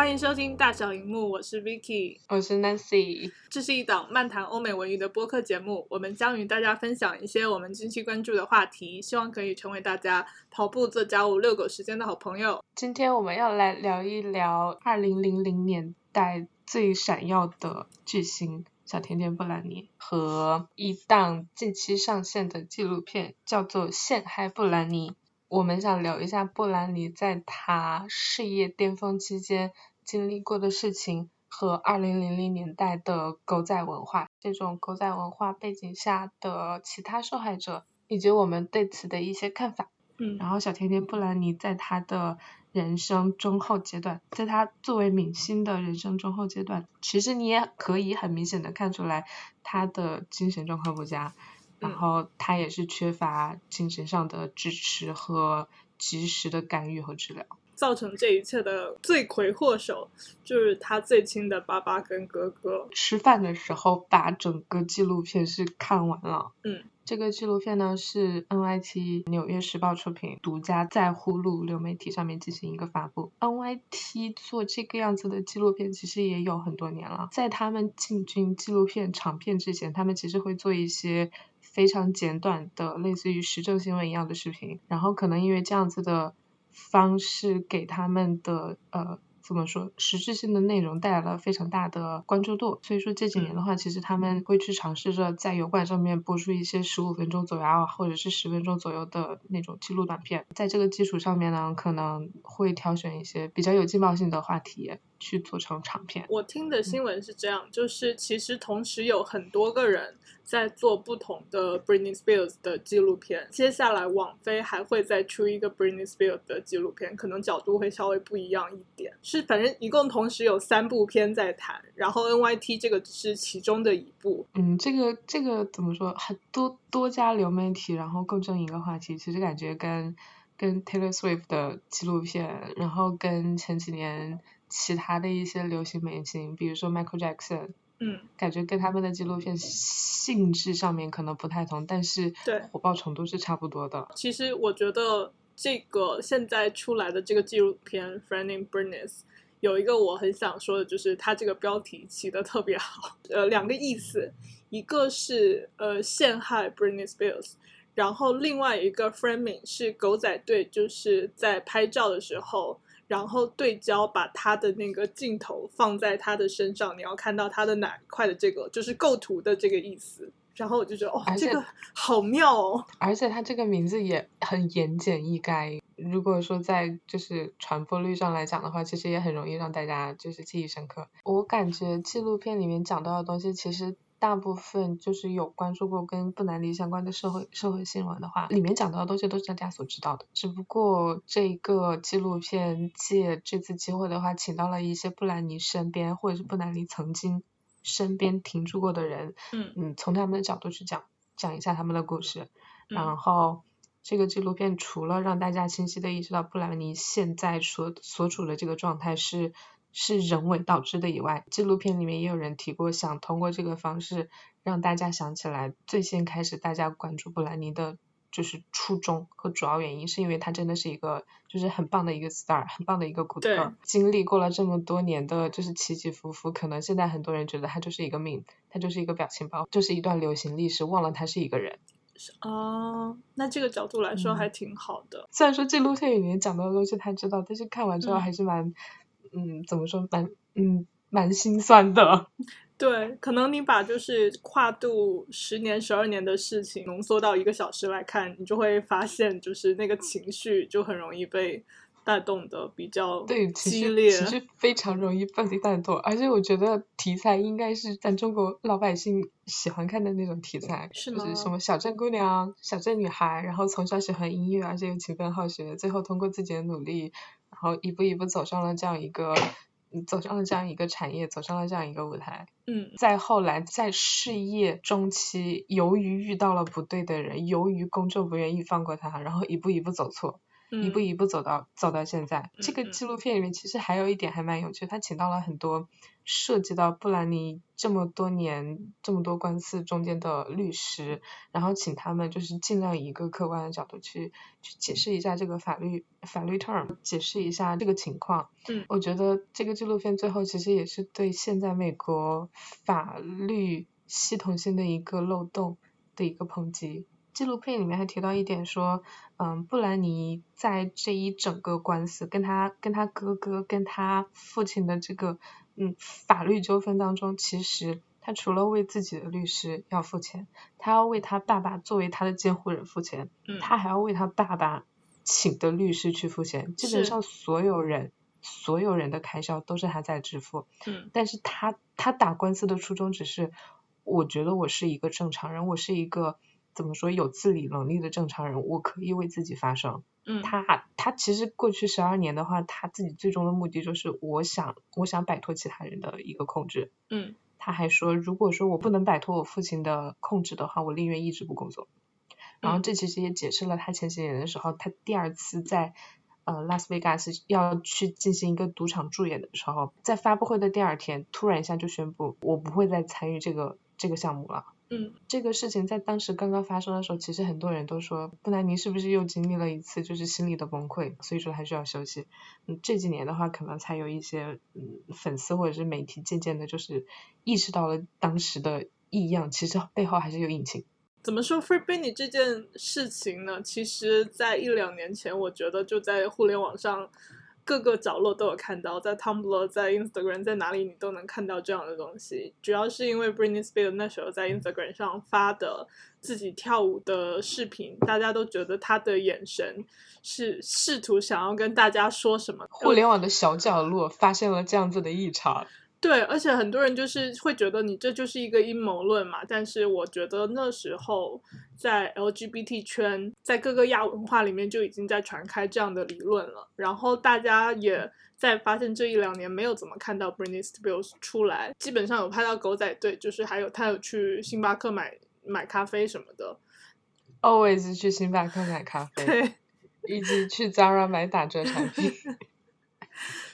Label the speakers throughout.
Speaker 1: 欢迎收听大小荧幕，我是 Vicky，
Speaker 2: 我是 Nancy。
Speaker 1: 这是一档漫谈欧美文娱的播客节目，我们将与大家分享一些我们近期关注的话题，希望可以成为大家跑步、做家务、遛狗时间的好朋友。
Speaker 2: 今天我们要来聊一聊二零零零年代最闪耀的巨星小甜甜布兰妮和一档近期上线的纪录片，叫做《陷害布兰妮》。我们想聊一下布兰妮在她事业巅峰期间经历过的事情，和二零零零年代的狗仔文化，这种狗仔文化背景下的其他受害者，以及我们对此的一些看法。
Speaker 1: 嗯，
Speaker 2: 然后小甜甜布兰妮在她的人生中后阶段，在她作为明星的人生中后阶段，其实你也可以很明显的看出来她的精神状况不佳。然后她也是缺乏精神上的支持和及时的干预和治疗，
Speaker 1: 造成这一切的罪魁祸首就是他最亲的爸爸跟哥哥。
Speaker 2: 吃饭的时候把整个纪录片是看完了。
Speaker 1: 嗯。
Speaker 2: 这个纪录片呢是 NYT 纽约时报出品，独家在呼噜流媒体上面进行一个发布。NYT 做这个样子的纪录片其实也有很多年了，在他们进军纪录片长片之前，他们其实会做一些非常简短的类似于时政新闻一样的视频，然后可能因为这样子的方式给他们的呃。怎么说？实质性的内容带来了非常大的关注度，所以说这几年的话，其实他们会去尝试着在油管上面播出一些十五分钟左右啊或者是十分钟左右的那种记录短片，在这个基础上面呢，可能会挑选一些比较有劲爆性的话题去做成长片。
Speaker 1: 我听的新闻是这样，就是其实同时有很多个人。在做不同的 Britney Spears 的纪录片，接下来网飞还会再出一个 Britney Spears 的纪录片，可能角度会稍微不一样一点。是，反正一共同时有三部片在谈，然后 NYT 这个只是其中的一部。
Speaker 2: 嗯，这个这个怎么说？很多多家流媒体，然后共争一个话题，其实感觉跟跟 Taylor Swift 的纪录片，然后跟前几年其他的一些流行明星，比如说 Michael Jackson。
Speaker 1: 嗯，
Speaker 2: 感觉跟他们的纪录片性质上面可能不太同，但是
Speaker 1: 对
Speaker 2: 火爆程度是差不多的。
Speaker 1: 其实我觉得这个现在出来的这个纪录片《Friending Britney》有一个我很想说的，就是它这个标题起的特别好。呃，两个意思，一个是呃陷害 Britney Spears，然后另外一个 Framing 是狗仔队就是在拍照的时候。然后对焦把他的那个镜头放在他的身上，你要看到他的哪一块的这个就是构图的这个意思。然后我就觉得哦，这个好妙哦。
Speaker 2: 而且他这个名字也很言简意赅。如果说在就是传播率上来讲的话，其实也很容易让大家就是记忆深刻。我感觉纪录片里面讲到的东西，其实。大部分就是有关注过跟布兰妮相关的社会社会新闻的话，里面讲到的东西都是大家所知道的。只不过这个纪录片借这次机会的话，请到了一些布兰妮身边或者是布兰妮曾经身边停住过的人，
Speaker 1: 嗯
Speaker 2: 嗯，从他们的角度去讲讲一下他们的故事。然后这个纪录片除了让大家清晰的意识到布兰妮现在所所处的这个状态是。是人为导致的以外，纪录片里面也有人提过，想通过这个方式让大家想起来，最先开始大家关注布兰妮的，就是初衷和主要原因，是因为她真的是一个就是很棒的一个 star，很棒的一个骨特。经历过了这么多年的就是起起伏伏，可能现在很多人觉得她就是一个命，她就是一个表情包，就是一段流行历史，忘了她是一个人。
Speaker 1: 啊，那这个角度来说还挺好的。
Speaker 2: 虽然说纪录片里面讲到的东西他知道，但是看完之后还是蛮。嗯，怎么说蛮嗯蛮心酸的。
Speaker 1: 对，可能你把就是跨度十年、十二年的事情浓缩到一个小时来看，你就会发现，就是那个情绪就很容易被带动的比较
Speaker 2: 对
Speaker 1: 激烈，
Speaker 2: 其实非常容易被带动。而且我觉得题材应该是咱中国老百姓喜欢看的那种题材，
Speaker 1: 是
Speaker 2: 就是什么小镇姑娘、小镇女孩，然后从小喜欢音乐，而且又勤奋好学，最后通过自己的努力。然后一步一步走上了这样一个，走上了这样一个产业，走上了这样一个舞台。
Speaker 1: 嗯。
Speaker 2: 再后来，在事业中期，由于遇到了不对的人，由于公众不愿意放过他，然后一步一步走错，一步
Speaker 1: 嗯
Speaker 2: 一步走到走到现在。这个纪录片里面其实还有一点还蛮有趣，他请到了很多涉及到布兰妮这么多年这么多官司中间的律师，然后请他们就是尽量以一个客观的角度去去解释一下这个法律法律 term，解释一下这个情况。
Speaker 1: 嗯
Speaker 2: 我觉得这个纪录片最后其实也是对现在美国法律系统性的一个漏洞的一个抨击。纪录片里面还提到一点说，嗯，布兰妮在这一整个官司跟他跟他哥哥跟他父亲的这个嗯法律纠纷当中，其实他除了为自己的律师要付钱，他要为他爸爸作为他的监护人付钱，
Speaker 1: 嗯
Speaker 2: 他还要为他爸爸请的律师去付钱，基本上所有人所有人的开销都是他在支付。
Speaker 1: 嗯
Speaker 2: 但是他他打官司的初衷只是，我觉得我是一个正常人，我是一个怎么说有自理能力的正常人，我可以为自己发声。
Speaker 1: 嗯
Speaker 2: 他他其实过去十二年的话，他自己最终的目的就是我想我想摆脱其他人的一个控制。
Speaker 1: 嗯
Speaker 2: 他还说，如果说我不能摆脱我父亲的控制的话，我宁愿一直不工作。然后
Speaker 1: 嗯
Speaker 2: 这其实也解释了他前些年的时候，他第二次在呃拉斯维加斯要去进行一个赌场助演的时候，在发布会的第二天，突然一下就宣布我不会再参与这个这个项目了。
Speaker 1: 嗯
Speaker 2: 这个事情在当时刚刚发生的时候，其实很多人都说布兰妮是不是又经历了一次就是心理的崩溃，所以说还需要休息。嗯，这几年的话，可能才有一些嗯粉丝或者是媒体渐渐的，就是意识到了当时的异样，其实背后还是有隐情。
Speaker 1: 怎么说 Free Britney 这件事情呢？其实，在一两年前，我觉得就在互联网上各个角落都有看到，在 Tumblr、在 Instagram、在哪里你都能看到这样的东西。主要是因为 Britney Spears 那时候在 Instagram 上发的自己跳舞的视频，大家都觉得她的眼神是试图想要跟大家说什么。
Speaker 2: 互联网的小角落发现了这样子的异常。
Speaker 1: 对，而且很多人就是会觉得你这就是一个阴谋论嘛，但是我觉得那时候在 LGBT 圈，在各个亚文化里面就已经在传开这样的理论了，然后大家也在发现这一两年没有怎么看到 Britney Spears 出来，基本上有拍到狗仔队，就是还有他有去星巴克买买咖啡什么的
Speaker 2: ，always 去星巴克买咖啡，
Speaker 1: 对。
Speaker 2: 以及去 Zara 买打折产品。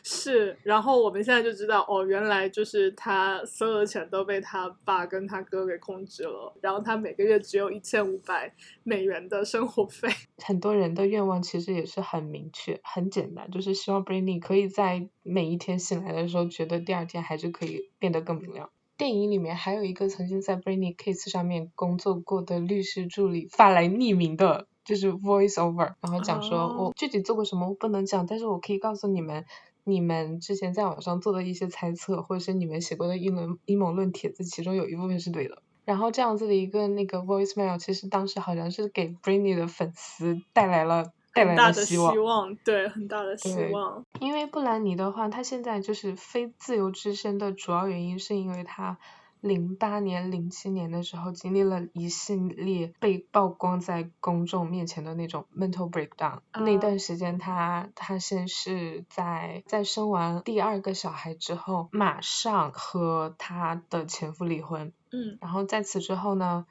Speaker 1: 是，然后我们现在就知道，哦，原来就是他所有的钱都被他爸跟他哥给控制了，然后他每个月只有一千五百美元的生活费。
Speaker 2: 很多人的愿望其实也是很明确、很简单，就是希望 Britney 可以在每一天醒来的时候，觉得第二天还是可以变得更明亮。电影里面还有一个曾经在 Britney case 上面工作过的律师助理发来匿名的，就是 voice over，然后讲说、
Speaker 1: 哦
Speaker 2: 我具体做过什么我不能讲，但是我可以告诉你们。你们之前在网上做的一些猜测，或者是你们写过的阴谋阴谋论帖子，其中有一部分是对的。然后这样子的一个那个 voicemail，其实当时好像是给 Britney 的粉丝带来了带来
Speaker 1: 的
Speaker 2: 了希望。
Speaker 1: 望，对，很大的希望。
Speaker 2: 因为布兰妮的话，她现在就是非自由之身的主要原因，是因为她零八年、零七年的时候经历了一系列被曝光在公众面前的那种 mental breakdown。那
Speaker 1: 啊
Speaker 2: 段时间他他先是在在生完第二个小孩之后，马上和他的前夫离婚。
Speaker 1: 嗯
Speaker 2: 然后在此之后呢，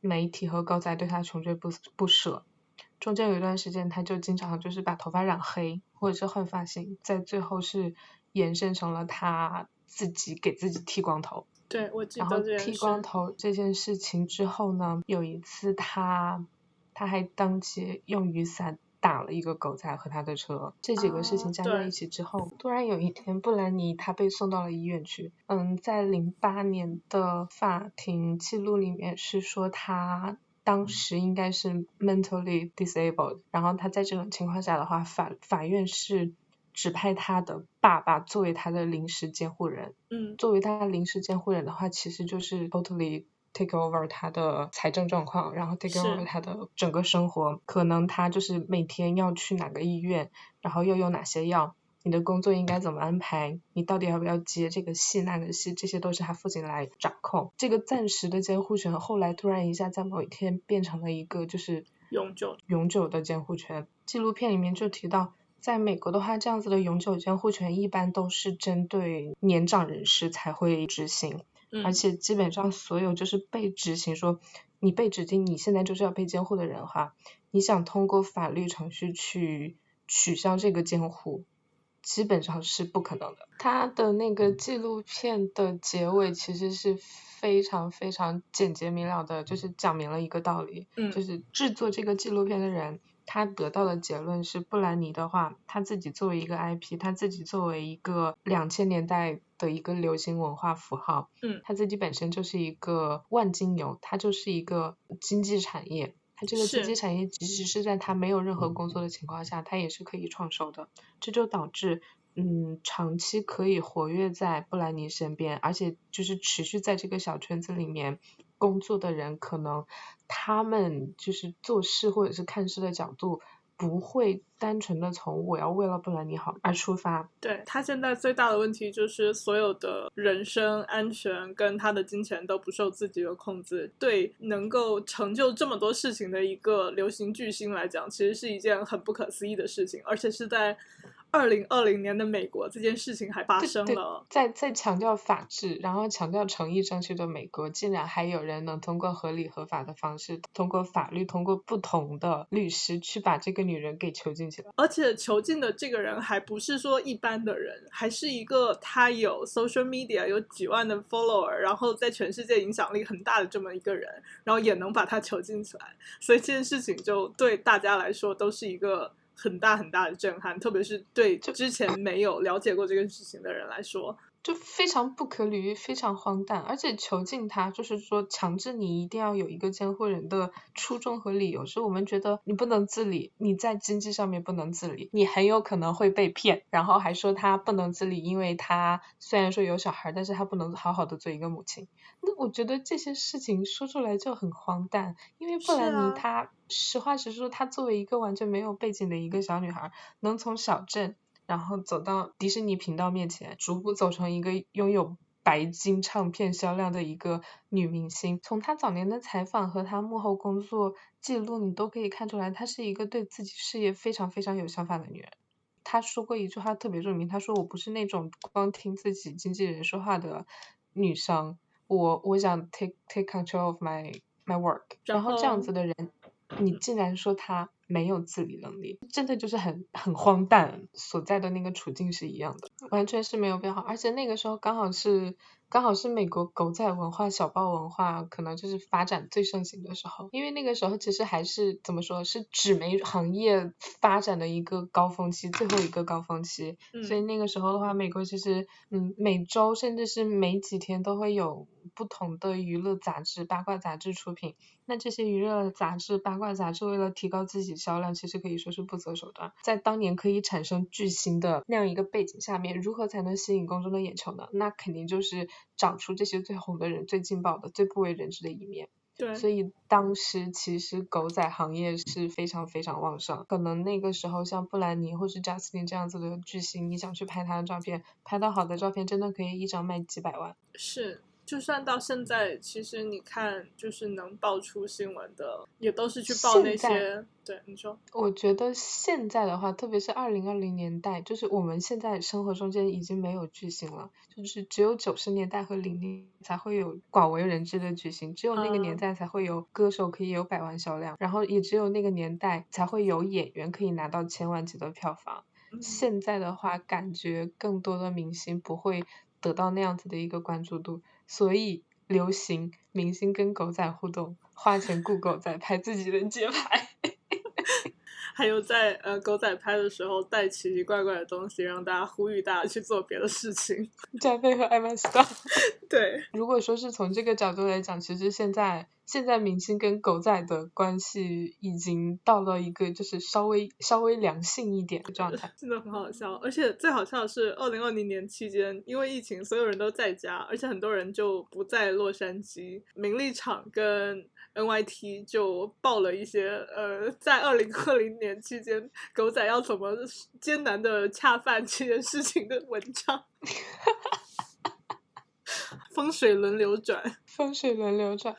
Speaker 2: 媒体和高仔对他穷追不不舍。中间有一段时间，他就经常就是把头发染黑，或者是换发型，在最后是延伸成了他自己给自己剃光头。
Speaker 1: 对，我记
Speaker 2: 然后
Speaker 1: 得这。
Speaker 2: 剃光头这件事情之后呢，有一次他他还当街用雨伞打了一个狗仔和他的车。这几个事
Speaker 1: 哦
Speaker 2: 情加在一起之后，突然有一天，布兰妮她被送到了医院去。嗯，在零八年的法庭记录里面是说他。当时应该是 mentally disabled，然后他在这种情况下的话，法法院是指派他的爸爸作为他的临时监护人，
Speaker 1: 嗯
Speaker 2: 作为他临时监护人的话，其实就是 totally take over 他的财政状况，然后 take over 他的整个生活。可能他就是每天要去哪个医院，然后又用哪些药，你的工作应该怎么安排，你到底要不要接这个戏那个戏，这些都是他父亲来掌控。这个暂时的监护权，后来突然一下在某一天变成了一个就是
Speaker 1: 永久
Speaker 2: 永久的监护权。纪录片里面就提到，在美国的话，这样子的永久监护权一般都是针对年长人士才会执行。
Speaker 1: 嗯
Speaker 2: 而且基本上所有就是被执行说你被指定你现在就是要被监护的人哈，你想通过法律程序去取消这个监护，基本上是不可能的。他的那个纪录片的结尾其实是非常非常简洁明了的，就是讲明了一个道理，
Speaker 1: 嗯
Speaker 2: 就是制作这个纪录片的人。他得到的结论是，布兰妮的话，他自己作为一个 IP，他自己作为一个两千年代的一个流行文化符号，
Speaker 1: 嗯
Speaker 2: 他自己本身就是一个万金油，他就是一个经济产业。他这个经济产业，即使是在他没有任何工作的情况下，他也是可以创收的。这就导致，嗯，长期可以活跃在布兰妮身边，而且就是持续在这个小圈子里面工作的人，可能他们就是做事或者是看事的角度，不会单纯的从我要为了布兰妮好而出发。
Speaker 1: 对他现在最大的问题就是所有的人身安全跟他的金钱都不受自己的控制。对能够成就这么多事情的一个流行巨星来讲，其实是一件很不可思议的事情，而且是在二零二零年的美国，这件事情还发生了。
Speaker 2: 在在强调法治，然后强调诚意正确的美国，竟然还有人能通过合理合法的方式，通过法律，通过不同的律师去把这个女人给囚禁起来。
Speaker 1: 而且囚禁的这个人还不是说一般的人，还是一个他有 social media 有几万的 follower，然后在全世界影响力很大的这么一个人，然后也能把他囚禁起来，所以这件事情就对大家来说都是一个很大很大的震撼，特别是对之前没有了解过这个事情的人来说。
Speaker 2: 就非常不可理喻，非常荒诞，而且囚禁他，就是说强制你一定要有一个监护人的初衷和理由，是我们觉得你不能自理，你在经济上面不能自理，你很有可能会被骗，然后还说他不能自理，因为他虽然说有小孩，但是他不能好好的做一个母亲。那我觉得这些事情说出来就很荒诞，因为布兰妮
Speaker 1: 啊
Speaker 2: 她实话实说，她作为一个完全没有背景的一个小女孩，能从小镇。然后走到迪士尼频道面前，逐步走成一个拥有白金唱片销量的一个女明星。从她早年的采访和她幕后工作记录，你都可以看出来，她是一个对自己事业非常非常有想法的女人。她说过一句话特别著名，她说：“我不是那种光听自己经纪人说话的女生，我我想 take take control of my my work。”
Speaker 1: 然
Speaker 2: 然后这样子的人，你竟然说她没有自理能力，真的就是很很荒诞，所在的那个处境是一样的，完全是没有变好。而且那个时候刚好是刚好是美国狗仔文化、小报文化可能就是发展最盛行的时候，因为那个时候其实还是怎么说是纸媒行业发展的一个高峰期，最后一个高峰期。所以
Speaker 1: 嗯，
Speaker 2: 那个时候的话，美国其实嗯每周甚至是每几天都会有不同的娱乐杂志、八卦杂志出品。那这些娱乐杂志、八卦杂志为了提高自己销量，其实可以说是不择手段。在当年可以产生巨星的那样一个背景下面，如何才能吸引公众的眼球呢？那肯定就是找出这些最红的人、最劲爆的、最不为人知的一面。
Speaker 1: 对，
Speaker 2: 所以当时其实狗仔行业是非常非常旺盛，可能那个时候像布兰妮或是贾斯汀这样子的巨星，你想去拍他的照片，拍到好的照片，真的可以一张卖几百万。
Speaker 1: 是，就算到现在，其实你看，就是能爆出新闻的，也都是去报那些。对，你说，
Speaker 2: 我觉得现在的话，特别是二零二零年代，就是我们现在生活中间已经没有巨星了，就是只有九十年代和零零才会有广为人知的巨星，只有那个年
Speaker 1: 嗯
Speaker 2: 代才会有歌手可以有百万销量，然后也只有那个年代才会有演员可以拿到千万级的票房。
Speaker 1: 嗯，
Speaker 2: 现在的话，感觉更多的明星不会得到那样子的一个关注度，所以流行明星跟狗仔互动，花钱雇狗仔拍自己的街拍。
Speaker 1: 还有在呃狗仔拍的时候带奇奇怪怪的东西，让大家呼吁大家去做别的事情。
Speaker 2: 加菲和艾玛斯道。
Speaker 1: 对，
Speaker 2: 如果说是从这个角度来讲，其实现在现在明星跟狗仔的关系已经到了一个就是稍微稍微良性一点的状态。
Speaker 1: 真的很好笑。而且最好笑的是，二零二零年期间，因为疫情，所有人都在家，而且很多人就不在洛杉矶，名利场跟 NYT 就报了一些呃，在二零二零年期间，狗仔要怎么艰难的恰饭这件事情的文章。风水轮流转，
Speaker 2: 风水轮流转。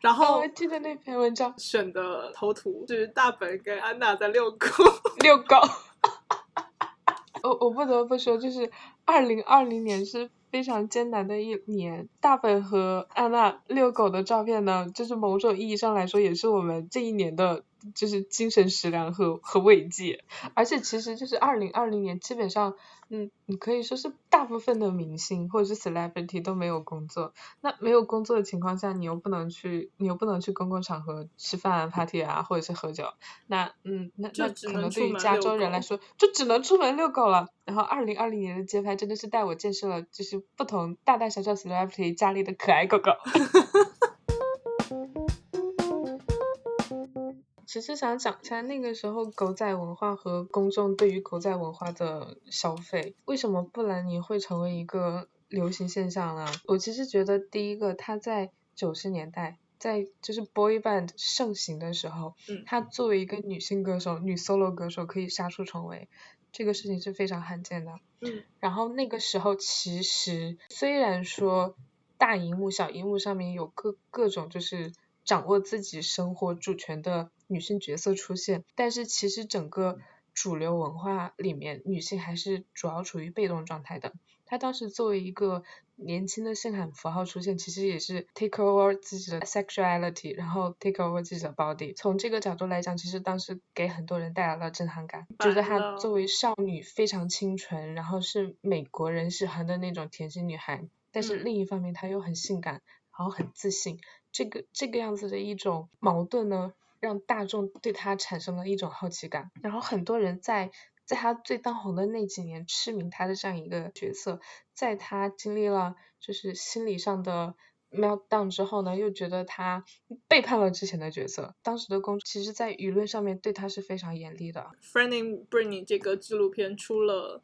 Speaker 1: 然
Speaker 2: 哦，我还记得那篇文章，
Speaker 1: 选的头图是大本跟安娜在遛狗。
Speaker 2: 遛狗。我我不得不说，就是二零二零年是非常艰难的一年。大本和安娜遛狗的照片呢，就是某种意义上来说，也是我们这一年的。就是精神食粮和和慰藉，而且其实就是二零二零年，基本上，嗯，你可以说是大部分的明星或者是 celebrity 都没有工作。那没有工作的情况下，你又不能去，你又不能去公共场合吃饭、party 啊，或者是喝酒。那，嗯，那那可能对于加州人来说，就只能出门遛狗了。然后二零二零年的街拍真的是带我见识了，就是不同大大小小 celebrity 家里的可爱狗狗。其实想讲一下那个时候狗仔文化和公众对于狗仔文化的消费，为什么布兰妮会成为一个流行现象呢？我其实觉得第一个，它在九十年代，在就是 boy band 盛行的时候，
Speaker 1: 嗯，
Speaker 2: 她作为一个女性歌手、女 solo 歌手可以杀出重围，这个事情是非常罕见的。
Speaker 1: 嗯，
Speaker 2: 然后那个时候其实虽然说大荧幕、小荧幕上面有各各种就是掌握自己生活主权的。女性角色出现，但是其实整个主流文化里面，女性还是主要处于被动状态的。她当时作为一个年轻的性感符号出现，其实也是 take over 自己的 sexuality，然后 take over 自己的 body。从这个角度来讲，其实当时给很多人带来了震撼感，觉得她作为少女非常清纯，然后是美国人喜欢的那种甜心女孩。但是另一方面，她又很性感，然后很自信。这个这个样子的一种矛盾呢？让大众对他产生了一种好奇感，然后很多人在在他最当红的那几年痴迷他的这样一个角色，在他经历了就是心理上的 meltdown 之后呢，又觉得他背叛了之前的角色。当时的公其实，在舆论上面对他是非常严厉的。
Speaker 1: f r e n d i n g Britney 这个纪录片出了。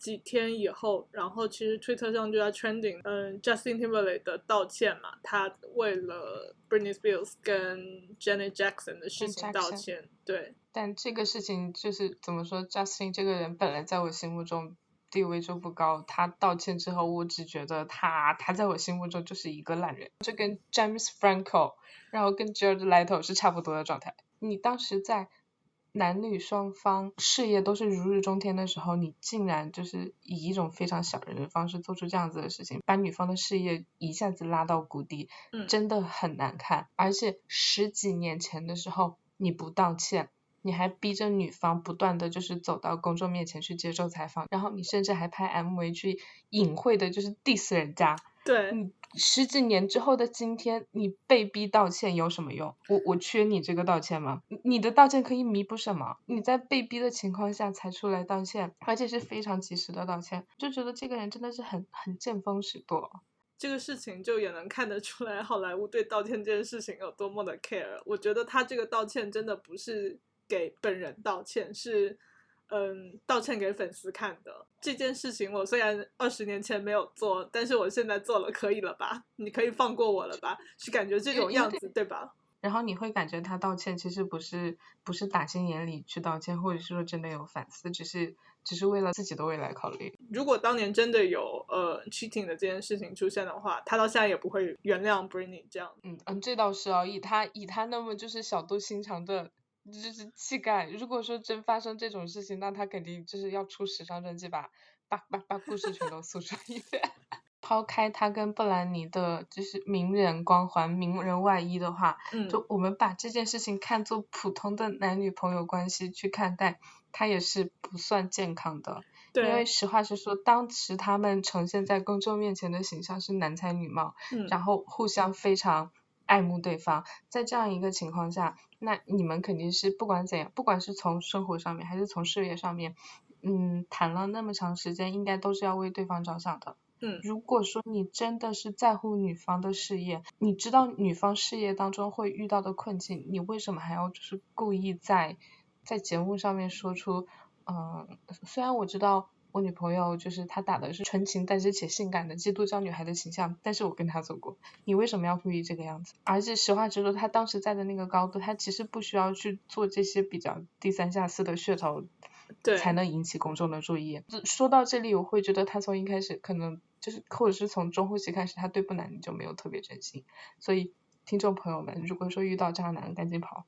Speaker 1: 几天以后，然后其实推特上就在 trending，嗯，Justin Timberlake 的道歉嘛，他为了 Britney Spears 跟 Janet Jackson 的事情道歉，对。
Speaker 2: 但这个事情就是怎么说，Justin 这个人本来在我心目中地位就不高，他道歉之后，我只觉得他他在我心目中就是一个烂人，就跟 James Franco，然后跟 George Leto 是差不多的状态。你当时在。男女双方事业都是如日中天的时候，你竟然就是以一种非常小人的方式做出这样子的事情，把女方的事业一下子拉到谷底，真的很难看。而且十几年前的时候，你不道歉，你还逼着女方不断的就是走到公众面前去接受采访，然后你甚至还拍 MV 去隐晦的就是 diss 人家。
Speaker 1: 对，
Speaker 2: 你十几年之后的今天，你被逼道歉有什么用？我我缺你这个道歉吗？你的道歉可以弥补什么？你在被逼的情况下才出来道歉，而且是非常及时的道歉，就觉得这个人真的是很很见风使舵。
Speaker 1: 这个事情就也能看得出来，好莱坞对道歉这件事情有多么的 care。我觉得他这个道歉真的不是给本人道歉，是。嗯，道歉给粉丝看的这件事情，我虽然二十年前没有做，但是我现在做了，可以了吧？你可以放过我了吧？是感觉这种样子，对吧？
Speaker 2: 然后你会感觉他道歉其实不是不是打心眼里去道歉，或者是说真的有反思，只是只是为了自己的未来考虑。
Speaker 1: 如果当年真的有呃 cheating 的这件事情出现的话，他到现在也不会原谅 Britney 这样。
Speaker 2: 嗯嗯，这倒是哦，以他以他那么就是小肚心肠的。就是气概。如果说真发生这种事情，那他肯定就是要出时尚专辑，把把把把故事全都诉说一遍。抛开他跟布兰妮的，就是名人光环、名人外衣的话，
Speaker 1: 嗯，
Speaker 2: 就我们把这件事情看作普通的男女朋友关系去看待，他也是不算健康的。
Speaker 1: 对。
Speaker 2: 因为实话实说，当时他们呈现在公众面前的形象是男才女貌，
Speaker 1: 嗯，
Speaker 2: 然后互相非常。爱慕对方，在这样一个情况下，那你们肯定是不管怎样，不管是从生活上面还是从事业上面，嗯，谈了那么长时间，应该都是要为对方着想的。
Speaker 1: 嗯，
Speaker 2: 如果说你真的是在乎女方的事业，你知道女方事业当中会遇到的困境，你为什么还要就是故意在在节目上面说出，嗯，虽然我知道。我女朋友就是她打的是纯情但是且性感的基督教女孩的形象，但是我跟她走过，你为什么要故意这个样子？而且实话实说，她当时在的那个高度，她其实不需要去做这些比较低三下四的噱头，
Speaker 1: 对，
Speaker 2: 才能引起公众的注意。说到这里，我会觉得她从一开始可能就是，或者是从中后期开始，她对不男女就没有特别真心。所以听众朋友们，如果说遇到渣男，赶紧跑。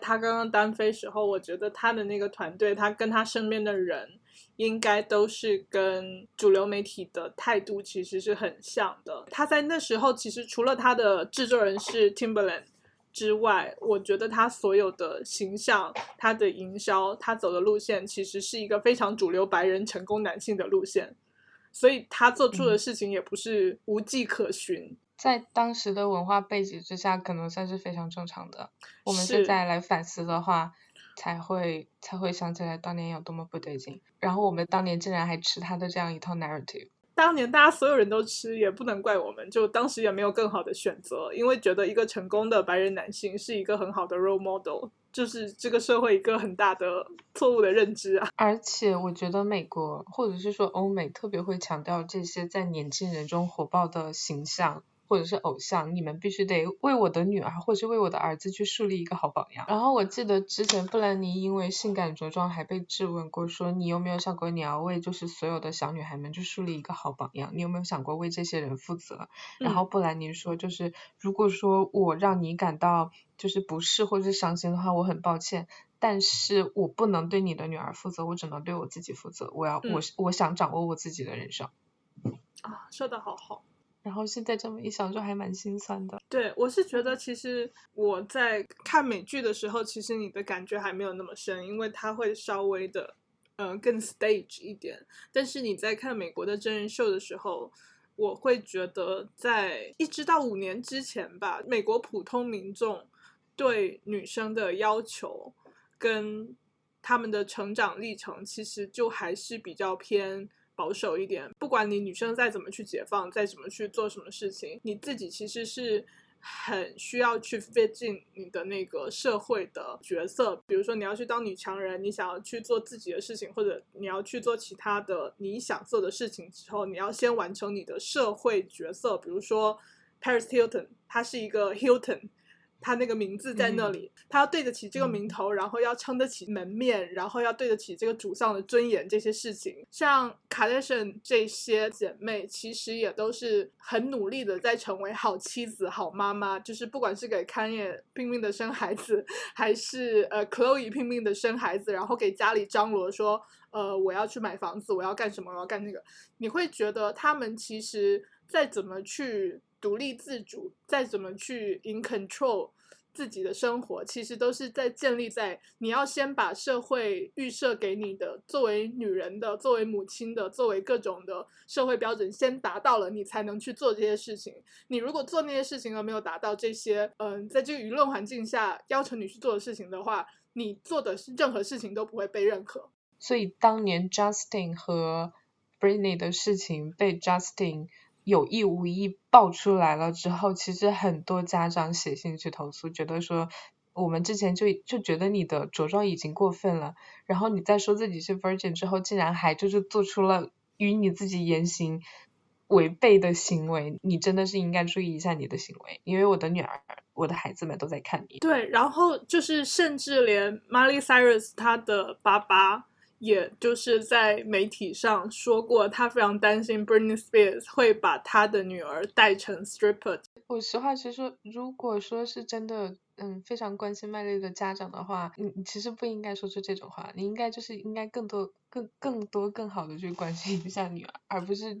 Speaker 1: 他刚刚单飞时候，我觉得他的那个团队，他跟他身边的人。应该都是跟主流媒体的态度其实是很像的。他在那时候其实除了他的制作人是 Timberland 之外，我觉得他所有的形象、他的营销、他走的路线，其实是一个非常主流白人成功男性的路线。所以他做出的事情也不是无迹可寻，
Speaker 2: 在当时的文化背景之下，可能算是非常正常的。我们现在来反思的话，才会才会想起来当年有多么不对劲。然后我们当年竟然还吃他的这样一套 narrative。
Speaker 1: 当年大家所有人都吃，也不能怪我们，就当时也没有更好的选择，因为觉得一个成功的白人男性是一个很好的 role model。就是这个社会一个很大的错误的认知啊！
Speaker 2: 而且我觉得美国或者是说欧美特别会强调这些在年轻人中火爆的形象。或者是偶像，你们必须得为我的女儿或是为我的儿子去树立一个好榜样。然后我记得之前布兰妮因为性感着装还被质问过，说你有没有想过你要为就是所有的小女孩们去树立一个好榜样？你有没有想过为这些人负责？然后布兰妮说，就是如果说我让你感到就是不适或者是伤心的话，我很抱歉，但是我不能对你的女儿负责，我只能对我自己负责。我要我我想掌握我自己的人生。
Speaker 1: 啊，说的好好。
Speaker 2: 然后现在这么一想，就还蛮心酸的。
Speaker 1: 对，我是觉得其实我在看美剧的时候，其实你的感觉还没有那么深，因为它会稍微的，呃，更 stage 一点。但是你在看美国的真人秀的时候，我会觉得在一直到五年之前吧，美国普通民众对女生的要求跟他们的成长历程，其实就还是比较偏。保守一点，不管你女生再怎么去解放，再怎么去做什么事情，你自己其实是很需要去 fit 进你的那个社会的角色。比如说，你要去当女强人，你想要去做自己的事情，或者你要去做其他的你想做的事情之后，你要先完成你的社会角色。比如说，Paris Hilton，他是一个 Hilton。他那个名字在那里，他要对得起这个名头，然后要撑得起门面，然后要对得起这个主上的尊严，这些事情。像卡戴珊这些姐妹，其实也都是很努力的在成为好妻子、好妈妈。就是不管是给 Kanye 拼命的生孩子，还是呃 Chloe 拼命的生孩子，然后给家里张罗说，呃，我要去买房子，我要干什么，我要干那个。你会觉得他们其实再怎么去。独立自主，再怎么去 in control 自己的生活，其实都是在建立在你要先把社会预设给你的作为女人的、作为母亲的、作为各种的社会标准先达到了，你才能去做这些事情。你如果做那些事情而没有达到这些，嗯，在这个舆论环境下要求你去做的事情的话，你做的是任何事情都不会被认可。
Speaker 2: 所以当年 Justin 和 Britney 的事情被 Justin。有意无意爆出来了之后，其实很多家长写信去投诉，觉得说我们之前就就觉得你的着装已经过分了，然后你在说自己是 virgin 之后，竟然还就是做出了与你自己言行违背的行为，你真的是应该注意一下你的行为，因为我的女儿、我的孩子们都在看你。
Speaker 1: 对，然后就是甚至连 Miley Cyrus 她的爸爸。也就是在媒体上说过，他非常担心 Britney Spears 会把他的女儿带成 stripper。
Speaker 2: 我实话实说，如果说是真的，嗯，非常关心麦莉的家长的话，你你其实不应该说出这种话，你应该就是应该更多、更更多、更好的去关心一下女儿，而不是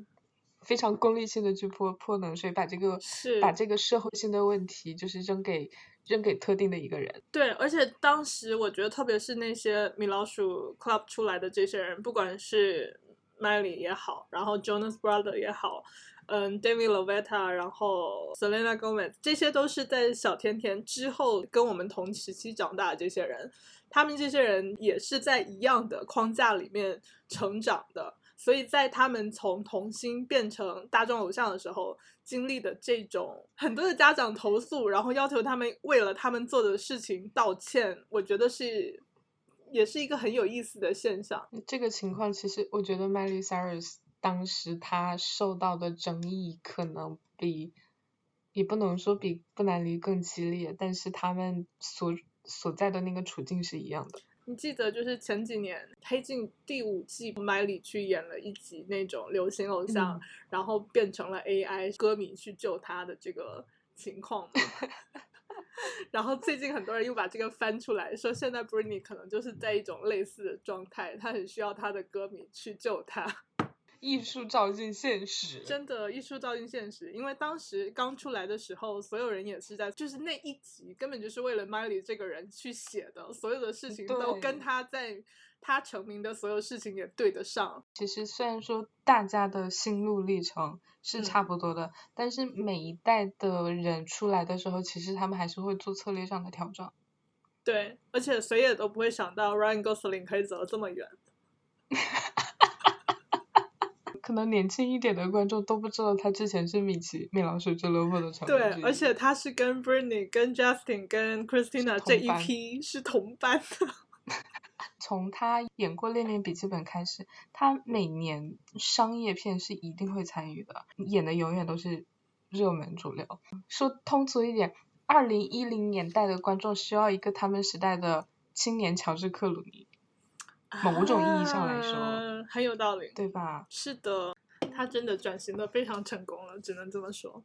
Speaker 2: 非常功利性的去泼泼冷水，把这个把这个社会性的问题就是扔给。扔给特定的一个人。
Speaker 1: 对，而且当时我觉得，特别是那些米老鼠 club 出来的这些人，不管是 Miley 也好，然后 Jonas Brother 也好，嗯，David Lovetta，然后 Selena Gomez，这些都是在小甜甜之后跟我们同时期长大的这些人，他们这些人也是在一样的框架里面成长的。所以在他们从童星变成大众偶像的时候，经历的这种很多的家长投诉，然后要求他们为了他们做的事情道歉，我觉得是也是一个很有意思的现象。
Speaker 2: 这个情况其实，我觉得 Miley Cyrus 当时他受到的争议可能比也不能说比布兰妮更激烈，但是他们所所在的那个处境是一样的。
Speaker 1: 你记得就是前几年《黑镜》第五季，Miley 去演了一集那种流行偶像，然后变成了 AI 歌迷去救他的这个情况吗？然后最近很多人又把这个翻出来，说现在 Britney 可能就是在一种类似的状态，他很需要他的歌迷去救她。
Speaker 2: 艺术照进现实，
Speaker 1: 真的艺术照进现实。因为当时刚出来的时候，所有人也是在，就是那一集根本就是为了 Miley 这个人去写的，所有的事情都跟他在他成名的所有事情也对得上。
Speaker 2: 其实虽然说大家的心路历程是差不多的，但是每一代的人出来的时候，其实他们还是会做策略上的调整。
Speaker 1: 对，而且谁也都不会想到 Ryan Gosling 可以走得这么远。
Speaker 2: 可能年轻一点的观众都不知道他之前是米奇米老鼠俱乐部的成
Speaker 1: 员。对，而且他是跟 Britney、跟 Justin、跟 Christina 这一批是同班的。
Speaker 2: 从他演过《恋恋笔记本》开始，他每年商业片是一定会参与的，演的永远都是热门主流。说通俗一点，二零一零年代的观众需要一个他们时代的青年乔治克鲁尼。某种意义上来说，
Speaker 1: 很有道理，
Speaker 2: 对吧？
Speaker 1: 是的，他真的转型的非常成功了，只能这么说。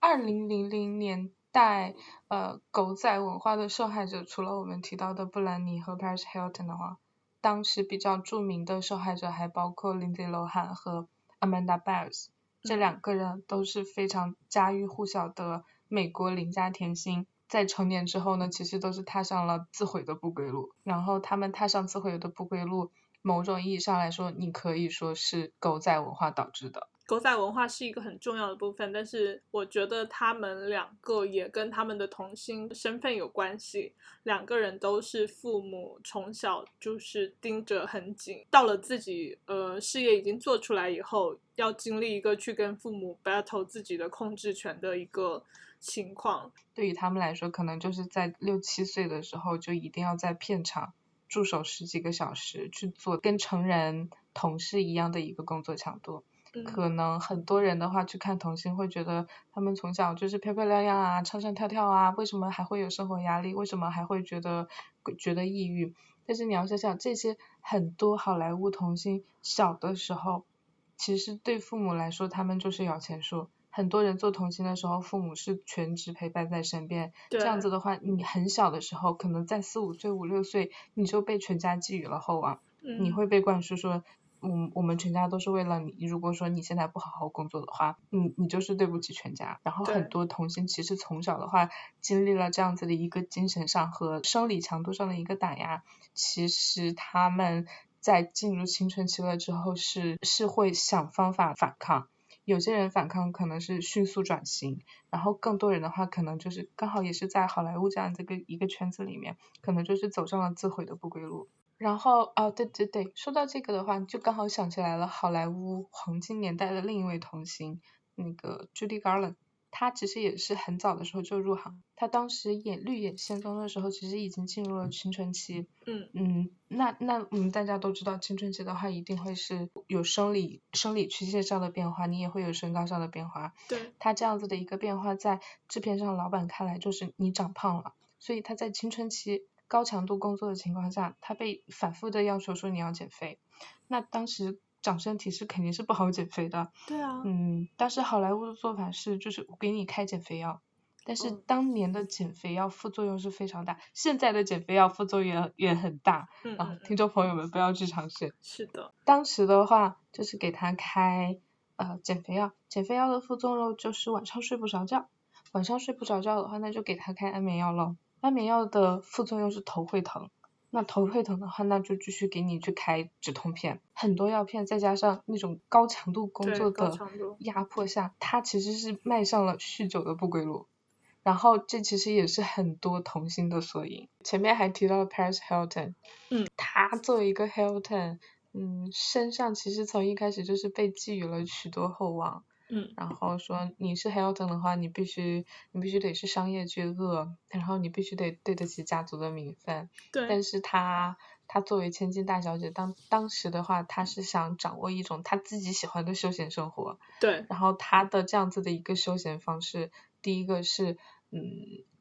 Speaker 2: 二零零零年代，呃，狗仔文化的受害者，除了我们提到的布兰妮和 Paris Hilton 的话，当时比较著名的受害者还包括 Lindsay Lohan 和 Amanda Bynes，这两个人都是非常家喻户晓的美国邻家甜心。在成年之后呢，其实都是踏上了自毁的不归路。然后他们踏上自毁的不归路，某种意义上来说，你可以说是狗仔文化导致的。
Speaker 1: 狗仔文化是一个很重要的部分，但是我觉得他们两个也跟他们的童星身份有关系。两个人都是父母从小就是盯着很紧，到了自己呃事业已经做出来以后，要经历一个去跟父母 battle 自己的控制权的一个情况。
Speaker 2: 对于他们来说，可能就是在六七岁的时候就一定要在片场驻守十几个小时，去做跟成人同事一样的一个工作强度。可能很多人的话去看童星会觉得他们从小就是漂漂亮亮啊，唱唱跳跳啊，为什么还会有生活压力？为什么还会觉得觉得抑郁？但是你要想想，这些很多好莱坞童星小的时候，其实对父母来说他们就是摇钱树。很多人做童星的时候，父母是全职陪伴在身边，这样子的话，你很小的时候，可能在四五岁、五六岁，你就被全家寄予了厚望，你会被灌输说。我我们全家都是为了你。如果说你现在不好好工作的话，你你就是对不起全家。然后很多童星其实从小的话经历了这样子的一个精神上和生理强度上的一个打压，其实他们在进入青春期了之后是是会想方法反抗。有些人反抗可能是迅速转型，然后更多人的话可能就是刚好也是在好莱坞这样这个一个圈子里面，可能就是走上了自毁的不归路。然后啊，对对对，说到这个的话，就刚好想起来了，好莱坞黄金年代的另一位童星，那个 Judy Garland，她其实也是很早的时候就入行，他当时演《绿野仙踪》的时候，其实已经进入了青春期。
Speaker 1: 嗯
Speaker 2: 嗯，那那我们大家都知道，青春期的话一定会是有生理生理曲线上的变化，你也会有身高上的变化。
Speaker 1: 对。
Speaker 2: 他这样子的一个变化，在制片上老板看来就是你长胖了，所以他在青春期。高强度工作的情况下，他被反复的要求说你要减肥，那当时长身体是肯定是不好减肥的。
Speaker 1: 对啊。
Speaker 2: 嗯，但是好莱坞的做法是，就是我给你开减肥药，但是当年的减肥药副作用是非常大，现在的减肥药副作用也很大。
Speaker 1: 嗯嗯。
Speaker 2: 听众朋友们不要去尝试。
Speaker 1: 是的。
Speaker 2: 当时的话就是给他开呃减肥药，减肥药的副作用就是晚上睡不着觉，晚上睡不着觉的话，那就给他开安眠药喽。安眠药的副作用是头会疼，那头会疼的话，那就继续给你去开止痛片。很多药片再加上那种高强度工作的压迫下，他其实是迈上了酗酒的不归路。然后这其实也是很多童星的缩影。前面还提到了 Paris Hilton，
Speaker 1: 嗯，
Speaker 2: 他作为一个 Hilton，嗯，身上其实从一开始就是被寄予了许多厚望。
Speaker 1: 嗯，
Speaker 2: 然后说你是 Hilton 的话，你必须你必须得是商业巨鳄，然后你必须得对得起家族的名分。
Speaker 1: 对。
Speaker 2: 但是她她作为千金大小姐，当当时的话，她是想掌握一种她自己喜欢的休闲生活。
Speaker 1: 对。
Speaker 2: 然后她的这样子的一个休闲方式，第一个是嗯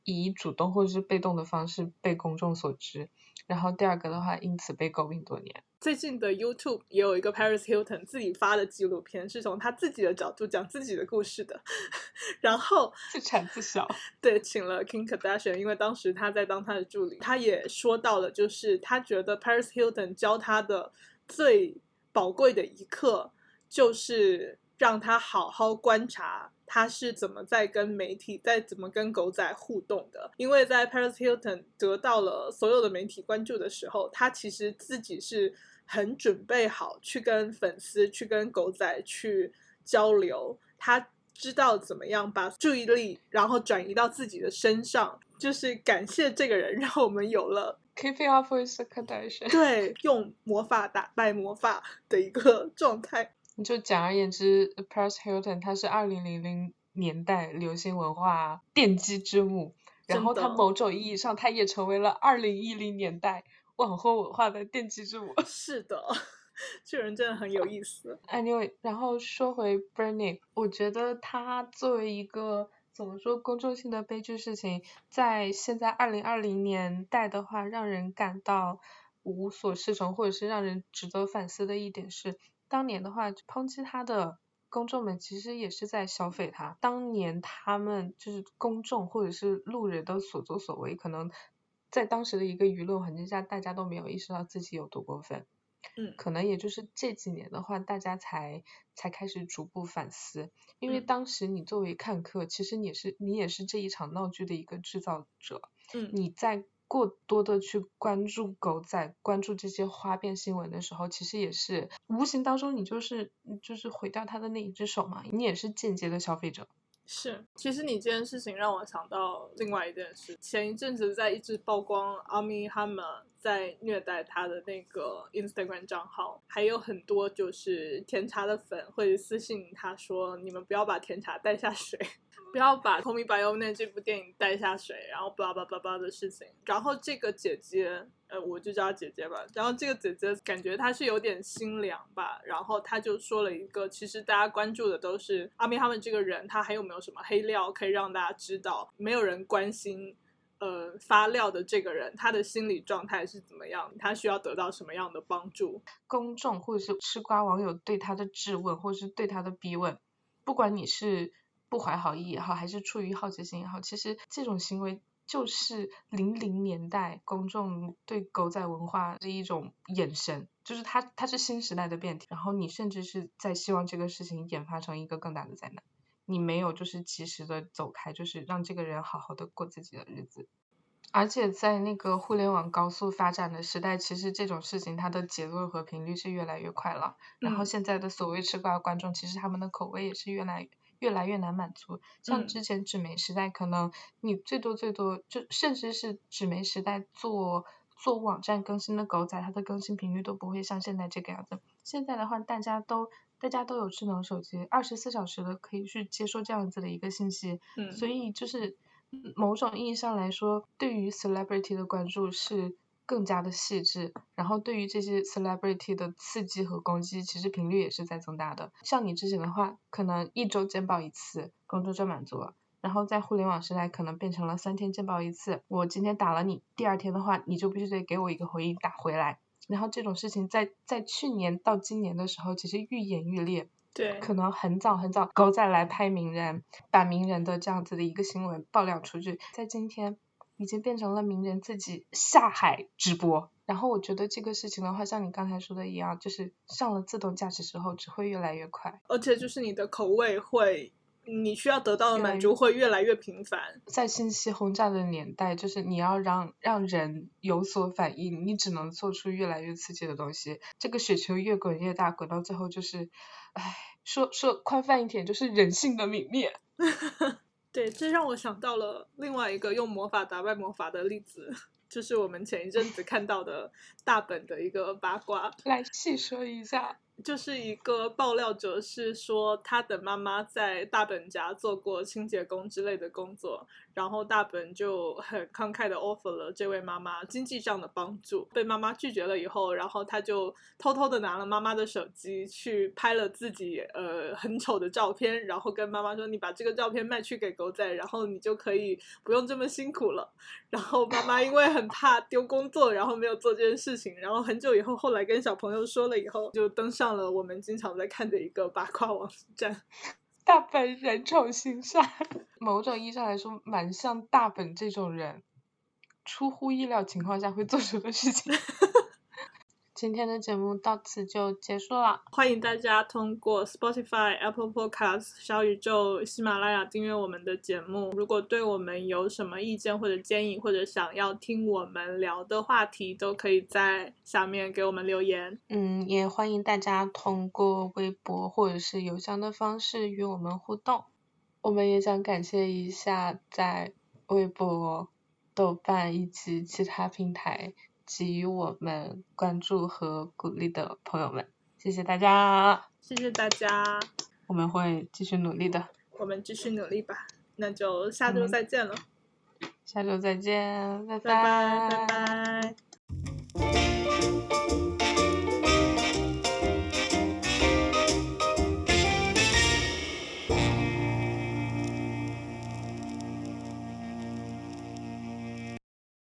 Speaker 2: 以主动或者是被动的方式被公众所知，然后第二个的话因此被诟病多年。
Speaker 1: 最近的 YouTube 也有一个 Paris Hilton 自己发的纪录片，是从他自己的角度讲自己的故事的。然后
Speaker 2: 自产自销，
Speaker 1: 对，请了 Kim Kardashian，因为当时他在当他的助理，他也说到了，就是他觉得 Paris Hilton 教他的最宝贵的一课，就是让他好好观察。他是怎么在跟媒体，在怎么跟狗仔互动的？因为在 Paris Hilton 得到了所有的媒体关注的时候，他其实自己是很准备好去跟粉丝、去跟狗仔去交流。他知道怎么样把注意力然后转移到自己的身上，就是感谢这个人，让我们有了
Speaker 2: Keeping Up with the Kardashians。
Speaker 1: 对，用魔法打败魔法的一个 状态。
Speaker 2: 就简而言之，Paris Hilton 他是二零零零年代流行文化奠基之母，然后他某种意义上，他也成为了二零一零年代网红文化的奠基之母。
Speaker 1: 是的，这人真的很有意思。
Speaker 2: Anyway，然后说回 Bernie，我觉得他作为一个怎么说公众性的悲剧事情，在现在二零二零年代的话，让人感到无所适从，或者是让人值得反思的一点是。当年的话，抨击他的公众们其实也是在消费他。当年他们就是公众或者是路人的所作所为，可能在当时的一个舆论环境下，大家都没有意识到自己有多过分。
Speaker 1: 嗯，
Speaker 2: 可能也就是这几年的话，大家才才开始逐步反思。因为当时你作为看客，其实你是你也是这一场闹剧的一个制造者。
Speaker 1: 嗯，
Speaker 2: 你在。过多的去关注狗仔，关注这些花边新闻的时候，其实也是无形当中你就是就是毁掉他的那一只手嘛，你也是间接的消费者。
Speaker 1: 是，其实你这件事情让我想到另外一件事，前一阵子在一直曝光阿米哈姆在虐待他的那个 Instagram 账号，还有很多就是甜茶的粉会私信他说，你们不要把甜茶带下水。不要把《Call Me By Your Name》这部电影带下水，然后巴拉巴拉的事情。然后这个姐姐，呃，我就叫她姐姐吧。然后这个姐姐感觉她是有点心凉吧。然后她就说了一个，其实大家关注的都是阿明他们这个人，他还有没有什么黑料可以让大家知道？没有人关心，呃，发料的这个人他的心理状态是怎么样？他需要得到什么样的帮助？
Speaker 2: 公众或者是吃瓜网友对他的质问，或者是对他的逼问，不管你是。不怀好意也好，还是出于好奇心也好，其实这种行为就是零零年代公众对狗仔文化的一种眼神，就是它它是新时代的变体。然后你甚至是在希望这个事情演发成一个更大的灾难，你没有就是及时的走开，就是让这个人好好的过自己的日子。而且在那个互联网高速发展的时代，其实这种事情它的节奏和频率是越来越快了。然后现在的所谓吃瓜观众，其实他们的口味也是越来。越来越难满足，像之前纸媒时代，可能你最多最多就甚至是纸媒时代做做网站更新的狗仔，它的更新频率都不会像现在这个样子。现在的话，大家都大家都有智能手机，二十四小时的可以去接收这样子的一个信息，所以就是某种意义上来说，对于 celebrity 的关注是。更加的细致，然后对于这些 celebrity 的刺激和攻击，其实频率也是在增大的。像你之前的话，可能一周见报一次，工作就满足了。然后在互联网时代，可能变成了三天见报一次。我今天打了你，第二天的话，你就必须得给我一个回应打回来。然后这种事情在在去年到今年的时候，其实愈演愈烈。
Speaker 1: 对，
Speaker 2: 可能很早很早，狗仔来拍名人，把名人的这样子的一个新闻爆料出去，在今天。已经变成了名人自己下海直播，然后我觉得这个事情的话，像你刚才说的一样，就是上了自动驾驶之后，只会越来越快，
Speaker 1: 而且就是你的口味会，你需要得到的满足会越来越频繁。
Speaker 2: 在信息轰炸的年代，就是你要让让人有所反应，你只能做出越来越刺激的东西。这个雪球越滚越大，滚到最后就是，唉，说说宽泛一点，就是人性的泯灭。
Speaker 1: 对，这让我想到了另外一个用魔法打败魔法的例子，就是我们前一阵子看到的大本的一个八卦。
Speaker 2: 来细说一下。
Speaker 1: 就是一个爆料者，是说他的妈妈在大本家做过清洁工之类的工作，然后大本就很慷慨的 offer 了这位妈妈经济上的帮助，被妈妈拒绝了以后，然后他就偷偷的拿了妈妈的手机去拍了自己呃很丑的照片，然后跟妈妈说：“你把这个照片卖去给狗仔，然后你就可以不用这么辛苦了。”然后妈妈因为很怕丢工作，然后没有做这件事情，然后很久以后后来跟小朋友说了以后，就登上上了我们经常在看的一个八卦网站。
Speaker 2: 大本人丑心善，某种意义上来说，蛮像大本这种人出乎意料情况下会做出的事情。今天的节目到此就结束了，
Speaker 1: 欢迎大家通过 Spotify、Apple Podcasts、小宇宙、喜马拉雅订阅我们的节目。如果对我们有什么意见或者建议，或者想要听我们聊的话题，都可以在下面给我们留言。
Speaker 2: 嗯，也欢迎大家通过微博或者是邮箱的方式与我们互动。我们也想感谢一下在微博、豆瓣以及其他平台。给予我们关注和鼓励的朋友们，谢谢大家，
Speaker 1: 谢谢大家，
Speaker 2: 我们会继续努力的，
Speaker 1: 我们继续努力吧，那就下周再见了，
Speaker 2: 下周再见，拜
Speaker 1: 拜拜拜。拜。